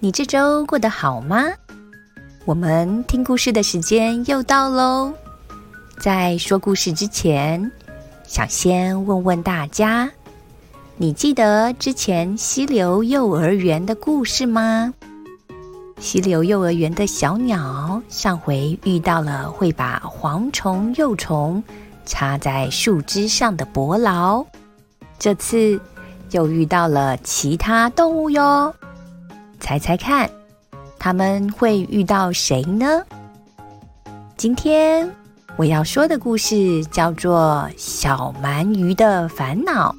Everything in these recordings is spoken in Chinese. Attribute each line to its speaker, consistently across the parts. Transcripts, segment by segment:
Speaker 1: 你这周过得好吗？我们听故事的时间又到喽。在说故事之前，想先问问大家：你记得之前溪流幼儿园的故事吗？溪流幼儿园的小鸟上回遇到了会把蝗虫、幼虫。插在树枝上的伯劳，这次又遇到了其他动物哟。猜猜看，他们会遇到谁呢？今天我要说的故事叫做《小鳗鱼的烦恼》。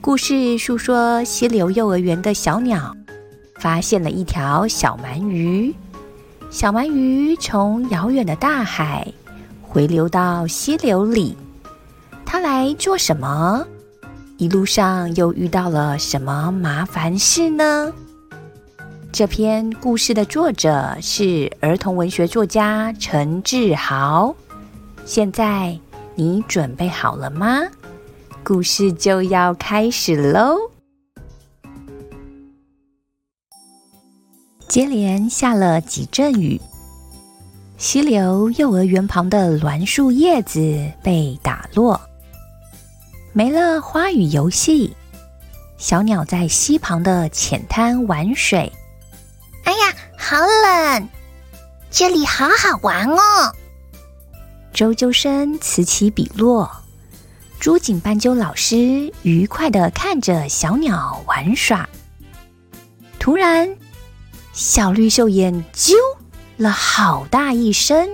Speaker 1: 故事述说溪流幼儿园的小鸟发现了一条小鳗鱼，小鳗鱼从遥远的大海。回流到溪流里，它来做什么？一路上又遇到了什么麻烦事呢？这篇故事的作者是儿童文学作家陈志豪。现在你准备好了吗？故事就要开始喽！接连下了几阵雨。溪流幼儿园旁的栾树叶子被打落，没了花雨游戏。小鸟在溪旁的浅滩玩水。
Speaker 2: 好冷！这里好好玩哦。
Speaker 1: 周究生此起彼落，朱景斑鸠老师愉快的看着小鸟玩耍。突然，小绿袖眼啾。了好大一声，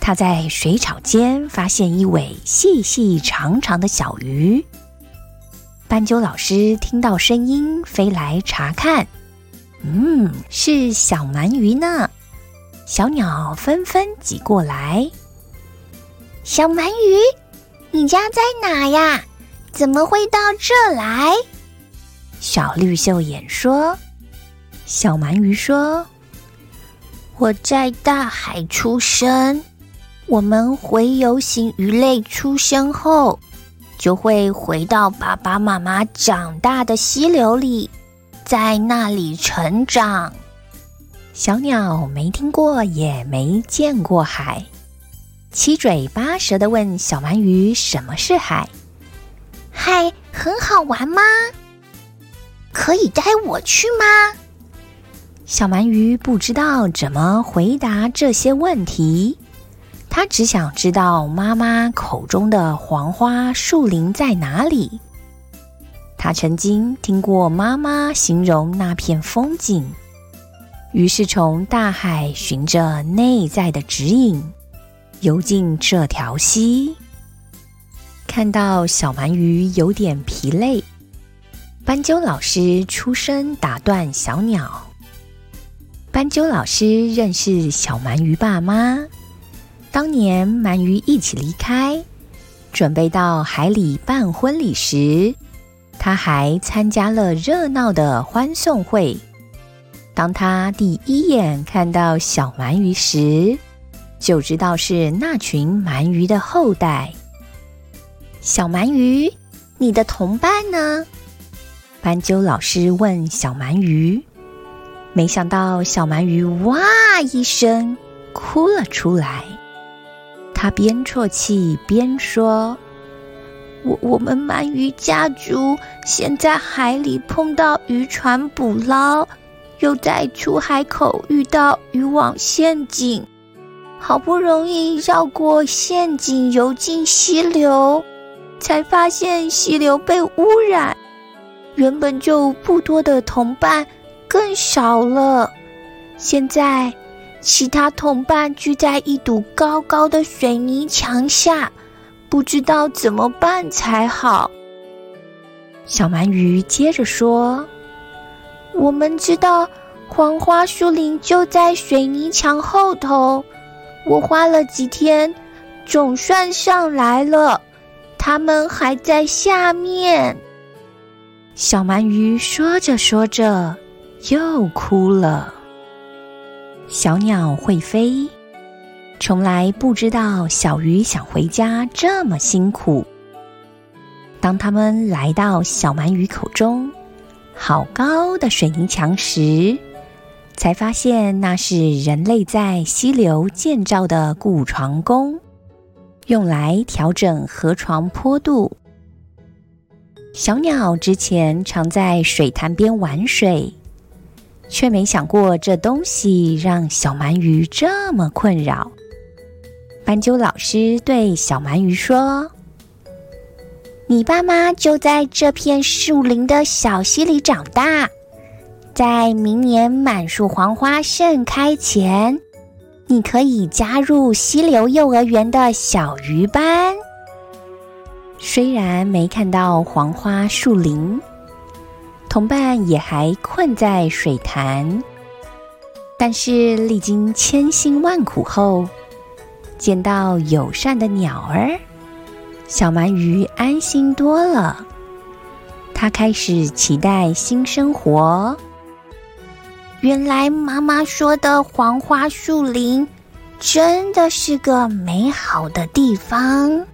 Speaker 1: 他在水草间发现一尾细细长长的小鱼。斑鸠老师听到声音飞来查看，嗯，是小鳗鱼呢。小鸟纷纷挤过来。
Speaker 2: 小鳗鱼，你家在哪呀？怎么会到这来？
Speaker 1: 小绿袖眼说。小鳗鱼说。
Speaker 2: 我在大海出生，我们洄游型鱼类出生后，就会回到爸爸妈妈长大的溪流里，在那里成长。
Speaker 1: 小鸟没听过也没见过海，七嘴八舌的问小鳗鱼：“什么是海？
Speaker 2: 海很好玩吗？可以带我去吗？”
Speaker 1: 小鳗鱼不知道怎么回答这些问题，它只想知道妈妈口中的黄花树林在哪里。他曾经听过妈妈形容那片风景，于是从大海循着内在的指引，游进这条溪。看到小鳗鱼有点疲累，斑鸠老师出声打断小鸟。斑鸠老师认识小鳗鱼爸妈。当年鳗鱼一起离开，准备到海里办婚礼时，他还参加了热闹的欢送会。当他第一眼看到小鳗鱼时，就知道是那群鳗鱼的后代。小鳗鱼，你的同伴呢？斑鸠老师问小鳗鱼。没想到小鳗鱼哇一声哭了出来，他边啜泣边说：“我我们鳗鱼家族先在海里碰到渔船捕捞，又在出海口遇到渔网陷阱，好不容易绕过陷阱游进溪流，才发现溪流被污染，原本就不多的同伴。”更少了。现在，其他同伴聚在一堵高高的水泥墙下，不知道怎么办才好。小鳗鱼接着说：“我们知道
Speaker 2: 黄花树林就在水泥墙后头，我花了几天，总算上来了。他们还在下面。
Speaker 1: 小鳗鱼说着说着，又哭了。小鸟会飞，从来不知道小鱼想回家这么辛苦。当他们来到小鳗鱼口中好高的水泥墙时，才发现那是人类在溪流建造的固床宫。用来调整河床坡度。小鸟之前常在水潭边玩水，却没想过这东西让小鳗鱼这么困扰。斑鸠老师对小鳗鱼说：“
Speaker 2: 你爸妈就在这片树林的小溪里长大，在明年满树黄花盛开前。”你可以加入溪流幼儿园的小鱼班。
Speaker 1: 虽然没看到黄花树林，同伴也还困在水潭，但是历经千辛万苦后，见到友善的鸟儿，小鳗鱼安心多了。它开始期待新生活。
Speaker 2: 原来妈妈说的黄花树林，真的是个美好的地方。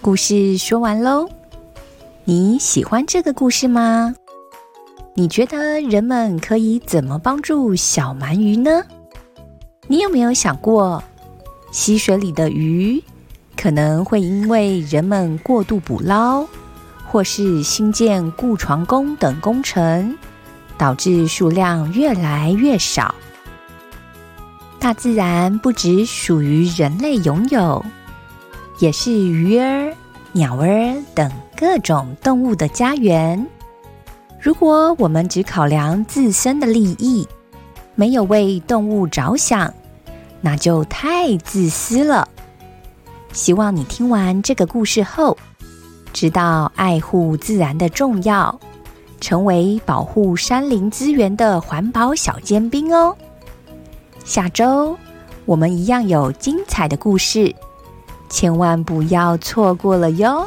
Speaker 1: 故事说完喽，你喜欢这个故事吗？你觉得人们可以怎么帮助小鳗鱼呢？你有没有想过，溪水里的鱼可能会因为人们过度捕捞？或是新建固床工等工程，导致数量越来越少。大自然不只属于人类拥有，也是鱼儿、鸟儿等各种动物的家园。如果我们只考量自身的利益，没有为动物着想，那就太自私了。希望你听完这个故事后。知道爱护自然的重要，成为保护山林资源的环保小尖兵哦。下周我们一样有精彩的故事，千万不要错过了哟！